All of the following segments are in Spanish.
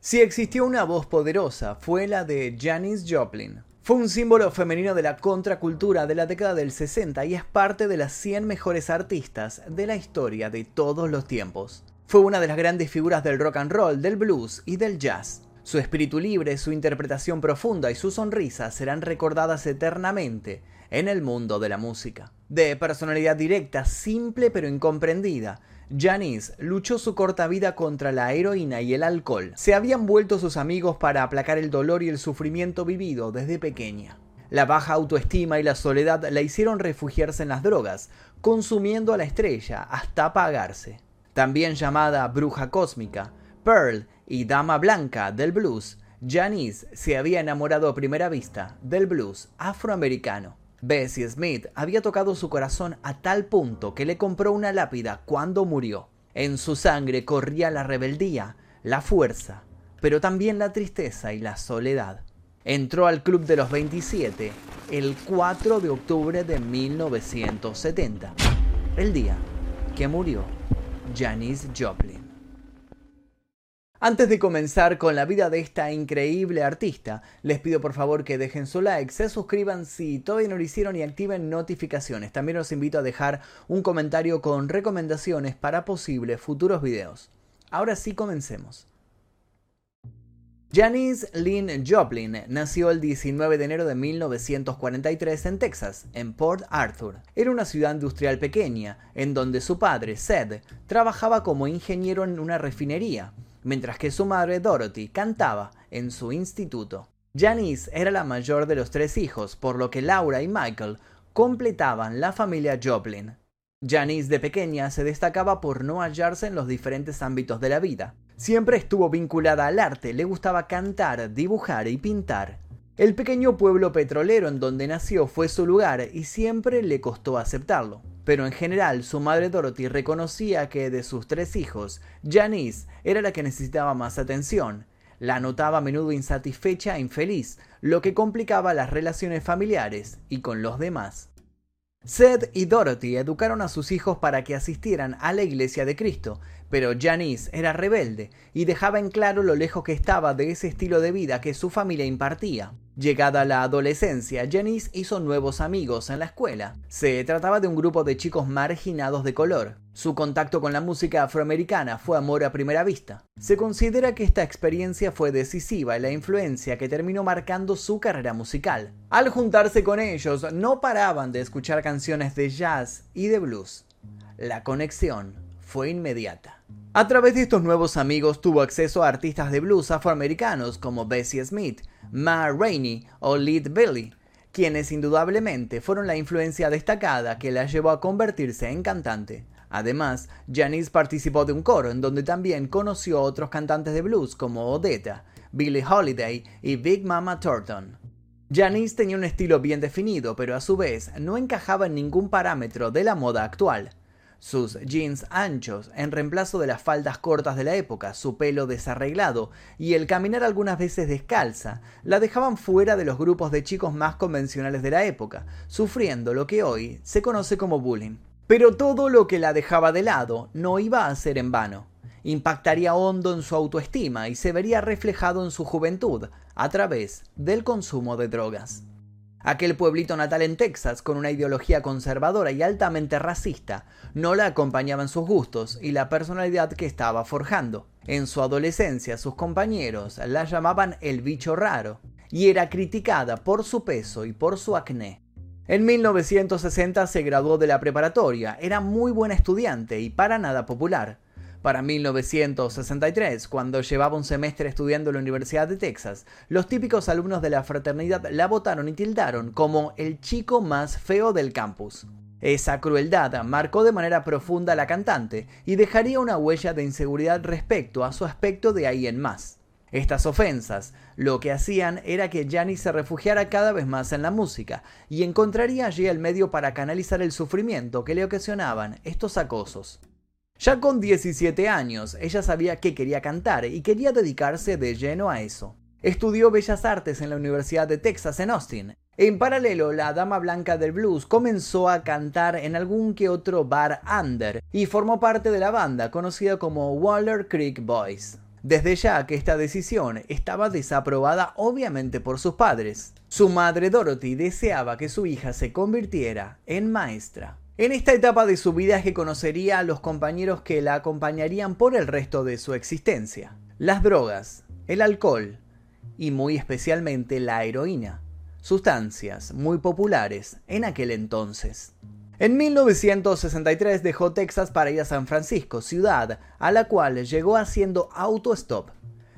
Si existió una voz poderosa, fue la de Janis Joplin. Fue un símbolo femenino de la contracultura de la década del 60 y es parte de las 100 mejores artistas de la historia de todos los tiempos. Fue una de las grandes figuras del rock and roll, del blues y del jazz. Su espíritu libre, su interpretación profunda y su sonrisa serán recordadas eternamente en el mundo de la música. De personalidad directa, simple pero incomprendida, Janice luchó su corta vida contra la heroína y el alcohol. Se habían vuelto sus amigos para aplacar el dolor y el sufrimiento vivido desde pequeña. La baja autoestima y la soledad la hicieron refugiarse en las drogas, consumiendo a la estrella hasta apagarse. También llamada bruja cósmica, Pearl y dama blanca del blues, Janice se había enamorado a primera vista del blues afroamericano. Bessie Smith había tocado su corazón a tal punto que le compró una lápida cuando murió. En su sangre corría la rebeldía, la fuerza, pero también la tristeza y la soledad. Entró al Club de los 27 el 4 de octubre de 1970, el día que murió Janis Joplin. Antes de comenzar con la vida de esta increíble artista, les pido por favor que dejen su like, se suscriban si todavía no lo hicieron y activen notificaciones. También los invito a dejar un comentario con recomendaciones para posibles futuros videos. Ahora sí comencemos. Janice Lynn Joplin nació el 19 de enero de 1943 en Texas, en Port Arthur. Era una ciudad industrial pequeña, en donde su padre, Sed, trabajaba como ingeniero en una refinería mientras que su madre Dorothy cantaba en su instituto. Janice era la mayor de los tres hijos, por lo que Laura y Michael completaban la familia Joplin. Janice de pequeña se destacaba por no hallarse en los diferentes ámbitos de la vida. Siempre estuvo vinculada al arte, le gustaba cantar, dibujar y pintar. El pequeño pueblo petrolero en donde nació fue su lugar y siempre le costó aceptarlo. Pero en general, su madre Dorothy reconocía que de sus tres hijos, Janice era la que necesitaba más atención. La notaba a menudo insatisfecha e infeliz, lo que complicaba las relaciones familiares y con los demás. Seth y Dorothy educaron a sus hijos para que asistieran a la iglesia de Cristo, pero Janice era rebelde y dejaba en claro lo lejos que estaba de ese estilo de vida que su familia impartía. Llegada la adolescencia, Janice hizo nuevos amigos en la escuela. Se trataba de un grupo de chicos marginados de color. Su contacto con la música afroamericana fue amor a primera vista. Se considera que esta experiencia fue decisiva en la influencia que terminó marcando su carrera musical. Al juntarse con ellos, no paraban de escuchar canciones de jazz y de blues. La conexión fue inmediata. A través de estos nuevos amigos tuvo acceso a artistas de blues afroamericanos como Bessie Smith, Ma Rainey o Lead Billy, quienes indudablemente fueron la influencia destacada que la llevó a convertirse en cantante. Además, Janice participó de un coro en donde también conoció a otros cantantes de blues como Odetta, Billie Holiday y Big Mama Thornton. Janice tenía un estilo bien definido, pero a su vez no encajaba en ningún parámetro de la moda actual sus jeans anchos en reemplazo de las faldas cortas de la época, su pelo desarreglado y el caminar algunas veces descalza la dejaban fuera de los grupos de chicos más convencionales de la época, sufriendo lo que hoy se conoce como bullying. Pero todo lo que la dejaba de lado no iba a ser en vano. Impactaría hondo en su autoestima y se vería reflejado en su juventud a través del consumo de drogas. Aquel pueblito natal en Texas, con una ideología conservadora y altamente racista, no la acompañaba en sus gustos y la personalidad que estaba forjando. En su adolescencia, sus compañeros la llamaban el bicho raro, y era criticada por su peso y por su acné. En 1960 se graduó de la preparatoria, era muy buena estudiante y para nada popular para 1963, cuando llevaba un semestre estudiando en la Universidad de Texas, los típicos alumnos de la fraternidad la votaron y tildaron como el chico más feo del campus. Esa crueldad marcó de manera profunda a la cantante y dejaría una huella de inseguridad respecto a su aspecto de ahí en más. Estas ofensas lo que hacían era que Jani se refugiara cada vez más en la música y encontraría allí el medio para canalizar el sufrimiento que le ocasionaban estos acosos. Ya con 17 años, ella sabía que quería cantar y quería dedicarse de lleno a eso. Estudió Bellas Artes en la Universidad de Texas en Austin. En paralelo, la Dama Blanca del Blues comenzó a cantar en algún que otro bar under y formó parte de la banda conocida como Waller Creek Boys. Desde ya que esta decisión estaba desaprobada obviamente por sus padres. Su madre Dorothy deseaba que su hija se convirtiera en maestra. En esta etapa de su vida es que conocería a los compañeros que la acompañarían por el resto de su existencia. Las drogas, el alcohol y muy especialmente la heroína, sustancias muy populares en aquel entonces. En 1963 dejó Texas para ir a San Francisco, ciudad a la cual llegó haciendo auto-stop.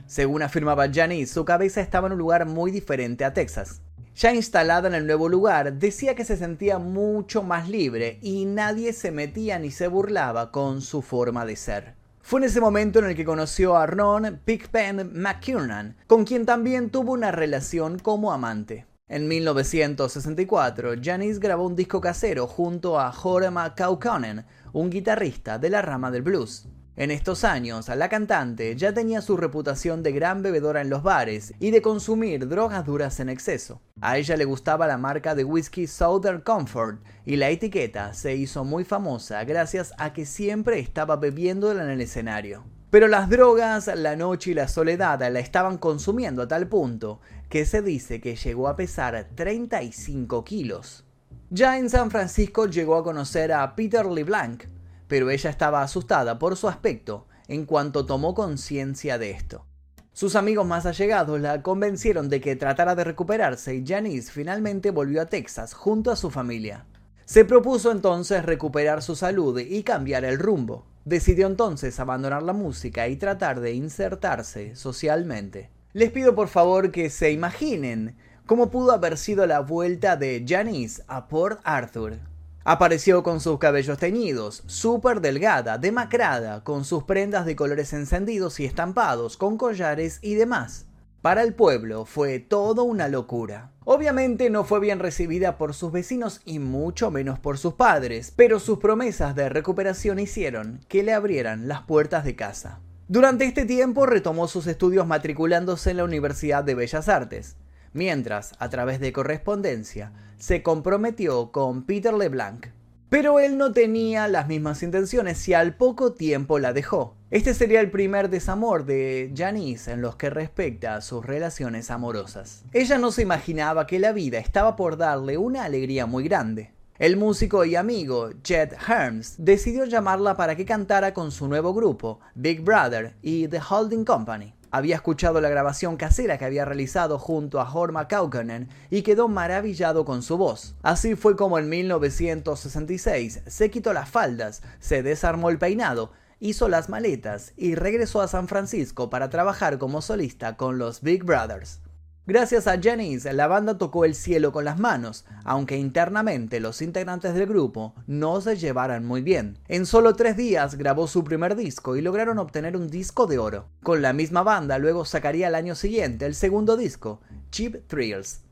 Según afirmaba Janice, su cabeza estaba en un lugar muy diferente a Texas. Ya instalada en el nuevo lugar, decía que se sentía mucho más libre y nadie se metía ni se burlaba con su forma de ser. Fue en ese momento en el que conoció a Ron Pigpen McKiernan, con quien también tuvo una relación como amante. En 1964, Janis grabó un disco casero junto a Jorma Kaukonen, un guitarrista de la rama del blues. En estos años, la cantante ya tenía su reputación de gran bebedora en los bares y de consumir drogas duras en exceso. A ella le gustaba la marca de whisky Southern Comfort y la etiqueta se hizo muy famosa gracias a que siempre estaba bebiéndola en el escenario. Pero las drogas, la noche y la soledad la estaban consumiendo a tal punto que se dice que llegó a pesar 35 kilos. Ya en San Francisco llegó a conocer a Peter LeBlanc, pero ella estaba asustada por su aspecto en cuanto tomó conciencia de esto. Sus amigos más allegados la convencieron de que tratara de recuperarse y Janice finalmente volvió a Texas junto a su familia. Se propuso entonces recuperar su salud y cambiar el rumbo. Decidió entonces abandonar la música y tratar de insertarse socialmente. Les pido por favor que se imaginen cómo pudo haber sido la vuelta de Janice a Port Arthur. Apareció con sus cabellos teñidos, súper delgada, demacrada, con sus prendas de colores encendidos y estampados, con collares y demás. Para el pueblo fue todo una locura. Obviamente no fue bien recibida por sus vecinos y mucho menos por sus padres, pero sus promesas de recuperación hicieron que le abrieran las puertas de casa. Durante este tiempo retomó sus estudios matriculándose en la Universidad de Bellas Artes, mientras, a través de correspondencia, se comprometió con Peter LeBlanc. Pero él no tenía las mismas intenciones y al poco tiempo la dejó. Este sería el primer desamor de Janice en los que respecta a sus relaciones amorosas. Ella no se imaginaba que la vida estaba por darle una alegría muy grande. El músico y amigo Chet Herms decidió llamarla para que cantara con su nuevo grupo, Big Brother y The Holding Company. Había escuchado la grabación casera que había realizado junto a Jorma Kaukonen y quedó maravillado con su voz. Así fue como en 1966 se quitó las faldas, se desarmó el peinado, hizo las maletas y regresó a San Francisco para trabajar como solista con los Big Brothers. Gracias a Janice, la banda tocó el cielo con las manos, aunque internamente los integrantes del grupo no se llevaran muy bien. En solo tres días grabó su primer disco y lograron obtener un disco de oro. Con la misma banda luego sacaría al año siguiente el segundo disco, Cheap Thrills.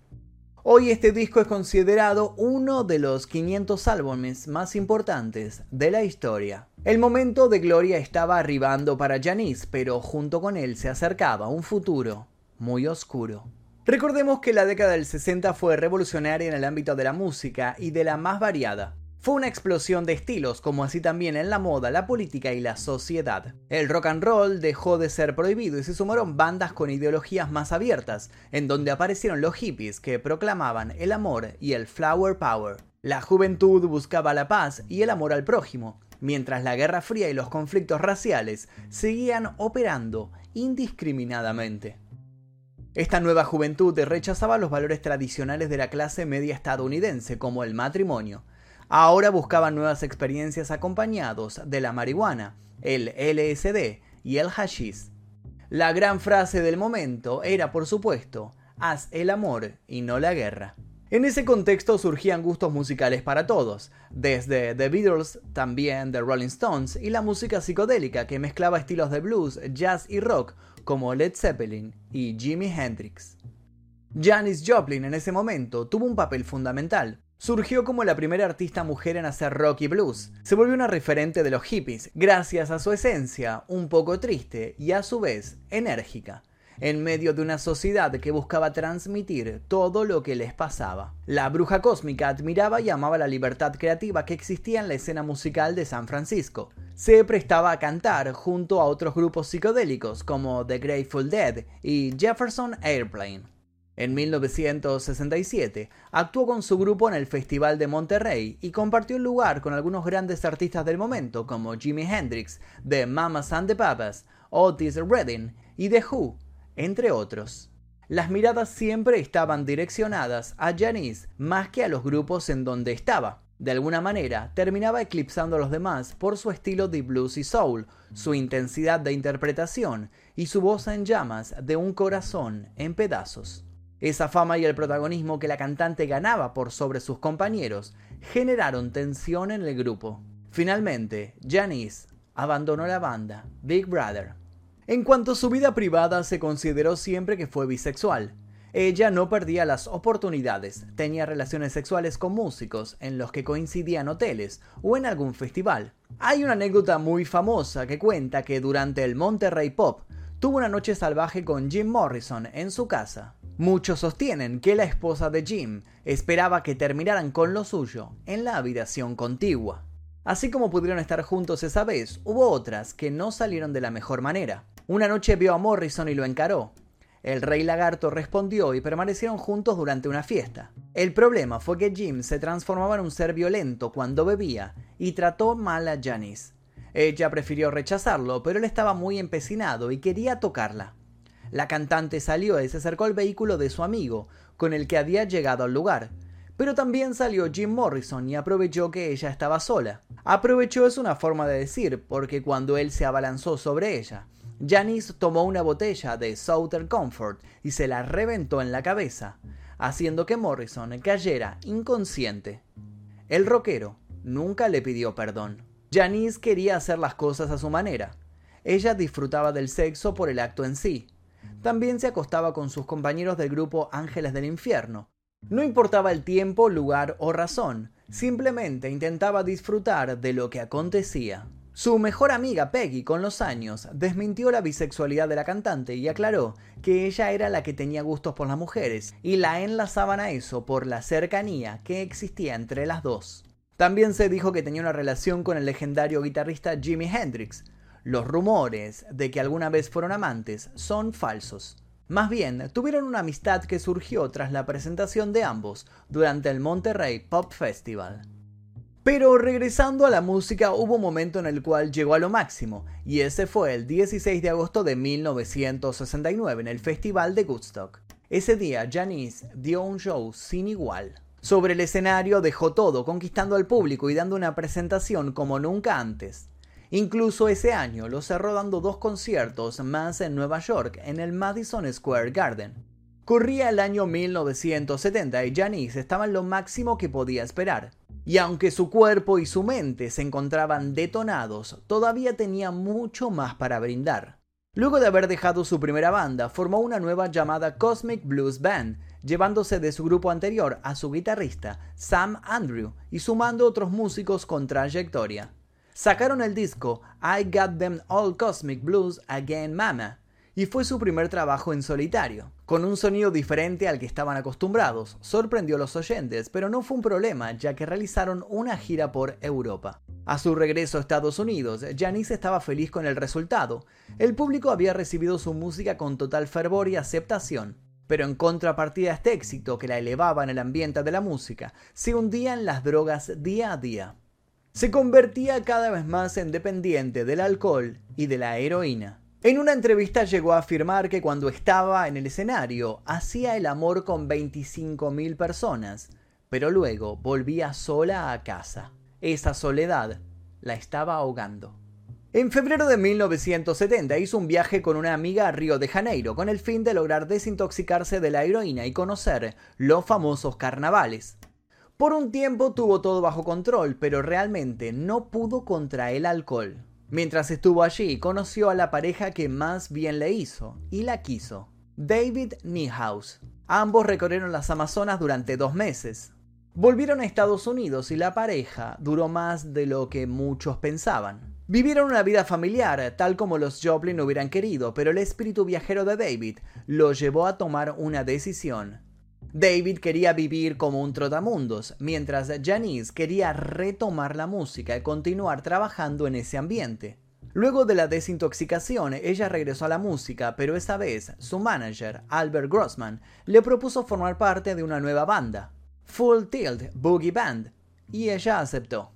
Hoy este disco es considerado uno de los 500 álbumes más importantes de la historia. El momento de gloria estaba arribando para Janice, pero junto con él se acercaba un futuro muy oscuro. Recordemos que la década del 60 fue revolucionaria en el ámbito de la música y de la más variada. Fue una explosión de estilos, como así también en la moda, la política y la sociedad. El rock and roll dejó de ser prohibido y se sumaron bandas con ideologías más abiertas, en donde aparecieron los hippies que proclamaban el amor y el flower power. La juventud buscaba la paz y el amor al prójimo, mientras la Guerra Fría y los conflictos raciales seguían operando indiscriminadamente. Esta nueva juventud rechazaba los valores tradicionales de la clase media estadounidense, como el matrimonio. Ahora buscaban nuevas experiencias acompañados de la marihuana, el LSD y el hashish. La gran frase del momento era, por supuesto, haz el amor y no la guerra. En ese contexto surgían gustos musicales para todos, desde The Beatles, también The Rolling Stones y la música psicodélica que mezclaba estilos de blues, jazz y rock como Led Zeppelin y Jimi Hendrix. Janis Joplin en ese momento tuvo un papel fundamental. Surgió como la primera artista mujer en hacer rock y blues. Se volvió una referente de los hippies, gracias a su esencia, un poco triste y a su vez enérgica. En medio de una sociedad que buscaba transmitir todo lo que les pasaba. La bruja cósmica admiraba y amaba la libertad creativa que existía en la escena musical de San Francisco. Se prestaba a cantar junto a otros grupos psicodélicos como The Grateful Dead y Jefferson Airplane. En 1967 actuó con su grupo en el Festival de Monterrey y compartió el lugar con algunos grandes artistas del momento como Jimi Hendrix, The Mamas and the Papas, Otis Redding y The Who, entre otros. Las miradas siempre estaban direccionadas a Janice más que a los grupos en donde estaba. De alguna manera, terminaba eclipsando a los demás por su estilo de blues y soul, su intensidad de interpretación y su voz en llamas de un corazón en pedazos. Esa fama y el protagonismo que la cantante ganaba por sobre sus compañeros generaron tensión en el grupo. Finalmente, Janice abandonó la banda Big Brother en cuanto a su vida privada, se consideró siempre que fue bisexual. Ella no perdía las oportunidades, tenía relaciones sexuales con músicos en los que coincidían hoteles o en algún festival. Hay una anécdota muy famosa que cuenta que durante el Monterrey Pop tuvo una noche salvaje con Jim Morrison en su casa. Muchos sostienen que la esposa de Jim esperaba que terminaran con lo suyo en la habitación contigua. Así como pudieron estar juntos esa vez, hubo otras que no salieron de la mejor manera. Una noche vio a Morrison y lo encaró. El rey lagarto respondió y permanecieron juntos durante una fiesta. El problema fue que Jim se transformaba en un ser violento cuando bebía y trató mal a Janice. Ella prefirió rechazarlo, pero él estaba muy empecinado y quería tocarla. La cantante salió y se acercó al vehículo de su amigo, con el que había llegado al lugar. Pero también salió Jim Morrison y aprovechó que ella estaba sola. Aprovechó es una forma de decir, porque cuando él se abalanzó sobre ella, Janice tomó una botella de Southern Comfort y se la reventó en la cabeza, haciendo que Morrison cayera inconsciente. El rockero nunca le pidió perdón. Janice quería hacer las cosas a su manera. Ella disfrutaba del sexo por el acto en sí. También se acostaba con sus compañeros del grupo Ángeles del Infierno. No importaba el tiempo, lugar o razón, simplemente intentaba disfrutar de lo que acontecía. Su mejor amiga Peggy, con los años, desmintió la bisexualidad de la cantante y aclaró que ella era la que tenía gustos por las mujeres y la enlazaban a eso por la cercanía que existía entre las dos. También se dijo que tenía una relación con el legendario guitarrista Jimi Hendrix. Los rumores de que alguna vez fueron amantes son falsos. Más bien, tuvieron una amistad que surgió tras la presentación de ambos durante el Monterrey Pop Festival. Pero regresando a la música hubo un momento en el cual llegó a lo máximo, y ese fue el 16 de agosto de 1969 en el Festival de Woodstock. Ese día Janice dio un show sin igual. Sobre el escenario dejó todo, conquistando al público y dando una presentación como nunca antes. Incluso ese año lo cerró dando dos conciertos más en Nueva York, en el Madison Square Garden. Corría el año 1970 y Janice estaba en lo máximo que podía esperar. Y aunque su cuerpo y su mente se encontraban detonados, todavía tenía mucho más para brindar. Luego de haber dejado su primera banda, formó una nueva llamada Cosmic Blues Band, llevándose de su grupo anterior a su guitarrista, Sam Andrew, y sumando otros músicos con trayectoria. Sacaron el disco I Got Them All Cosmic Blues Again Mama, y fue su primer trabajo en solitario. Con un sonido diferente al que estaban acostumbrados, sorprendió a los oyentes, pero no fue un problema ya que realizaron una gira por Europa. A su regreso a Estados Unidos, Janice estaba feliz con el resultado. El público había recibido su música con total fervor y aceptación. Pero en contrapartida a este éxito que la elevaba en el ambiente de la música, se hundía en las drogas día a día. Se convertía cada vez más en dependiente del alcohol y de la heroína. En una entrevista llegó a afirmar que cuando estaba en el escenario hacía el amor con 25.000 personas, pero luego volvía sola a casa. Esa soledad la estaba ahogando. En febrero de 1970 hizo un viaje con una amiga a Río de Janeiro con el fin de lograr desintoxicarse de la heroína y conocer los famosos carnavales. Por un tiempo tuvo todo bajo control, pero realmente no pudo contra el alcohol. Mientras estuvo allí, conoció a la pareja que más bien le hizo y la quiso, David Niehaus. Ambos recorrieron las Amazonas durante dos meses. Volvieron a Estados Unidos y la pareja duró más de lo que muchos pensaban. Vivieron una vida familiar, tal como los Joplin hubieran querido, pero el espíritu viajero de David lo llevó a tomar una decisión. David quería vivir como un trotamundos, mientras Janice quería retomar la música y continuar trabajando en ese ambiente. Luego de la desintoxicación, ella regresó a la música, pero esta vez su manager, Albert Grossman, le propuso formar parte de una nueva banda, Full Tilt Boogie Band, y ella aceptó.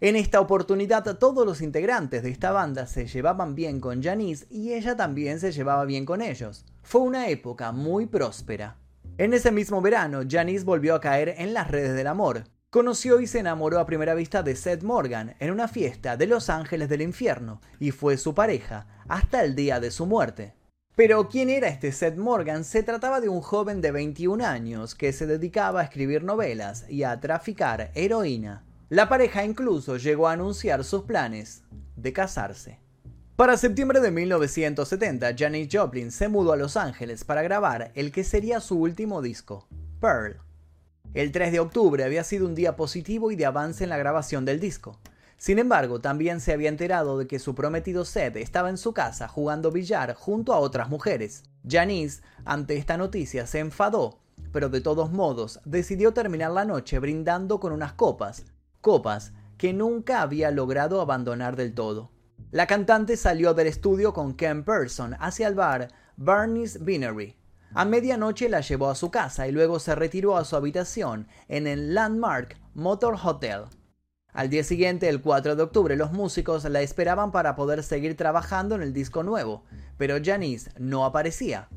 En esta oportunidad todos los integrantes de esta banda se llevaban bien con Janice y ella también se llevaba bien con ellos. Fue una época muy próspera. En ese mismo verano, Janice volvió a caer en las redes del amor. Conoció y se enamoró a primera vista de Seth Morgan en una fiesta de Los Ángeles del Infierno y fue su pareja hasta el día de su muerte. Pero ¿quién era este Seth Morgan? Se trataba de un joven de 21 años que se dedicaba a escribir novelas y a traficar heroína. La pareja incluso llegó a anunciar sus planes de casarse. Para septiembre de 1970, Janis Joplin se mudó a Los Ángeles para grabar el que sería su último disco, Pearl. El 3 de octubre había sido un día positivo y de avance en la grabación del disco. Sin embargo, también se había enterado de que su prometido Seth estaba en su casa jugando billar junto a otras mujeres. Janice, ante esta noticia, se enfadó, pero de todos modos decidió terminar la noche brindando con unas copas, copas que nunca había logrado abandonar del todo. La cantante salió del estudio con Ken Person hacia el bar Barney's Vinery. A medianoche la llevó a su casa y luego se retiró a su habitación en el Landmark Motor Hotel. Al día siguiente, el 4 de octubre, los músicos la esperaban para poder seguir trabajando en el disco nuevo, pero Janice no aparecía,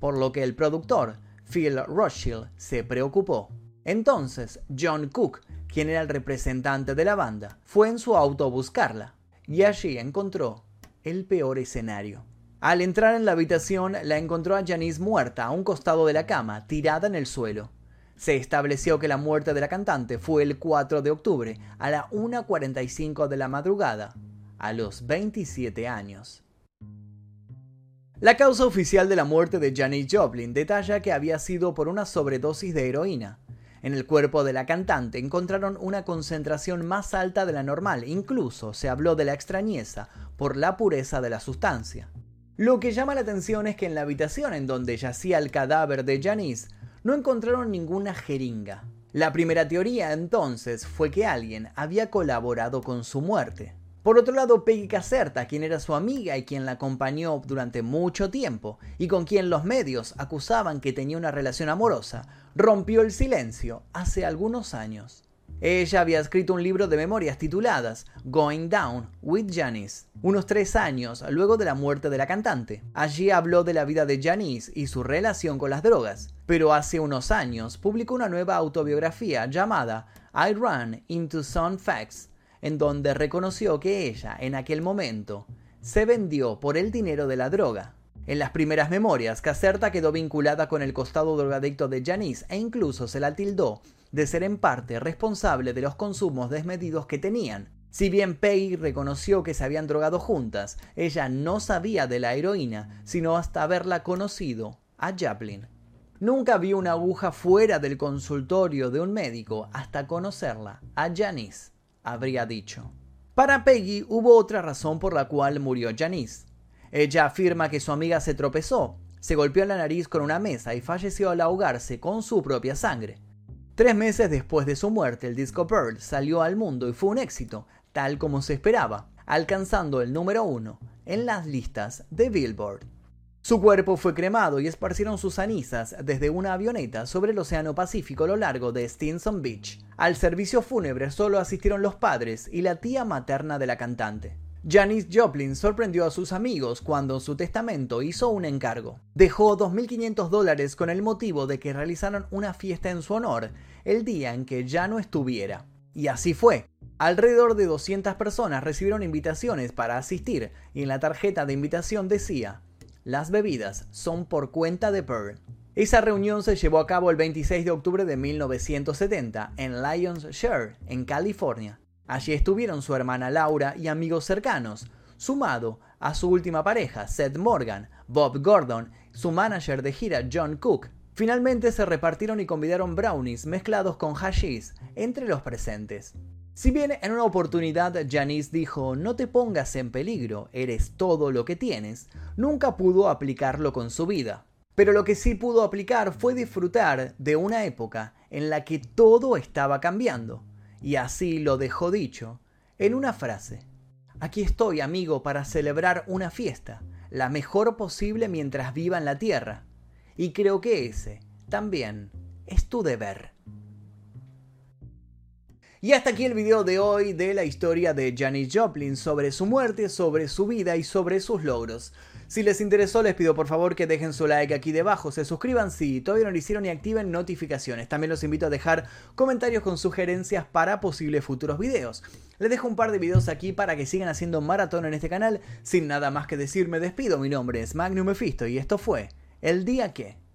por lo que el productor, Phil Rothschild, se preocupó. Entonces, John Cook quien era el representante de la banda, fue en su auto a buscarla y allí encontró el peor escenario. Al entrar en la habitación la encontró a Janice muerta a un costado de la cama, tirada en el suelo. Se estableció que la muerte de la cantante fue el 4 de octubre a la 1.45 de la madrugada, a los 27 años. La causa oficial de la muerte de Janis Joplin detalla que había sido por una sobredosis de heroína. En el cuerpo de la cantante encontraron una concentración más alta de la normal, incluso se habló de la extrañeza por la pureza de la sustancia. Lo que llama la atención es que en la habitación en donde yacía el cadáver de Janice no encontraron ninguna jeringa. La primera teoría entonces fue que alguien había colaborado con su muerte. Por otro lado, Peggy Caserta, quien era su amiga y quien la acompañó durante mucho tiempo, y con quien los medios acusaban que tenía una relación amorosa, rompió el silencio hace algunos años. Ella había escrito un libro de memorias tituladas Going Down with Janice, unos tres años luego de la muerte de la cantante. Allí habló de la vida de Janice y su relación con las drogas, pero hace unos años publicó una nueva autobiografía llamada I Run into Some Facts, en donde reconoció que ella, en aquel momento, se vendió por el dinero de la droga. En las primeras memorias, Caserta quedó vinculada con el costado drogadicto de Janice e incluso se la tildó de ser en parte responsable de los consumos desmedidos que tenían. Si bien Peggy reconoció que se habían drogado juntas, ella no sabía de la heroína, sino hasta haberla conocido a Chaplin. Nunca vio una aguja fuera del consultorio de un médico hasta conocerla a Janice habría dicho. Para Peggy hubo otra razón por la cual murió Janice. Ella afirma que su amiga se tropezó, se golpeó en la nariz con una mesa y falleció al ahogarse con su propia sangre. Tres meses después de su muerte, el disco Pearl salió al mundo y fue un éxito, tal como se esperaba, alcanzando el número uno en las listas de Billboard. Su cuerpo fue cremado y esparcieron sus cenizas desde una avioneta sobre el Océano Pacífico a lo largo de Stinson Beach. Al servicio fúnebre solo asistieron los padres y la tía materna de la cantante. Janis Joplin sorprendió a sus amigos cuando en su testamento hizo un encargo. Dejó 2.500 dólares con el motivo de que realizaran una fiesta en su honor el día en que ya no estuviera. Y así fue. Alrededor de 200 personas recibieron invitaciones para asistir y en la tarjeta de invitación decía las bebidas son por cuenta de Pearl. Esa reunión se llevó a cabo el 26 de octubre de 1970 en Lions Share, en California. Allí estuvieron su hermana Laura y amigos cercanos, sumado a su última pareja, Seth Morgan, Bob Gordon, su manager de gira John Cook. Finalmente se repartieron y convidaron brownies mezclados con hashish entre los presentes. Si bien en una oportunidad Janice dijo no te pongas en peligro, eres todo lo que tienes, nunca pudo aplicarlo con su vida. Pero lo que sí pudo aplicar fue disfrutar de una época en la que todo estaba cambiando. Y así lo dejó dicho en una frase. Aquí estoy, amigo, para celebrar una fiesta, la mejor posible mientras viva en la Tierra. Y creo que ese también es tu deber. Y hasta aquí el video de hoy de la historia de Janis Joplin, sobre su muerte, sobre su vida y sobre sus logros. Si les interesó les pido por favor que dejen su like aquí debajo, se suscriban si todavía no lo hicieron y activen notificaciones. También los invito a dejar comentarios con sugerencias para posibles futuros videos. Les dejo un par de videos aquí para que sigan haciendo maratón en este canal. Sin nada más que decir me despido, mi nombre es Magnum Mephisto y esto fue El Día Que...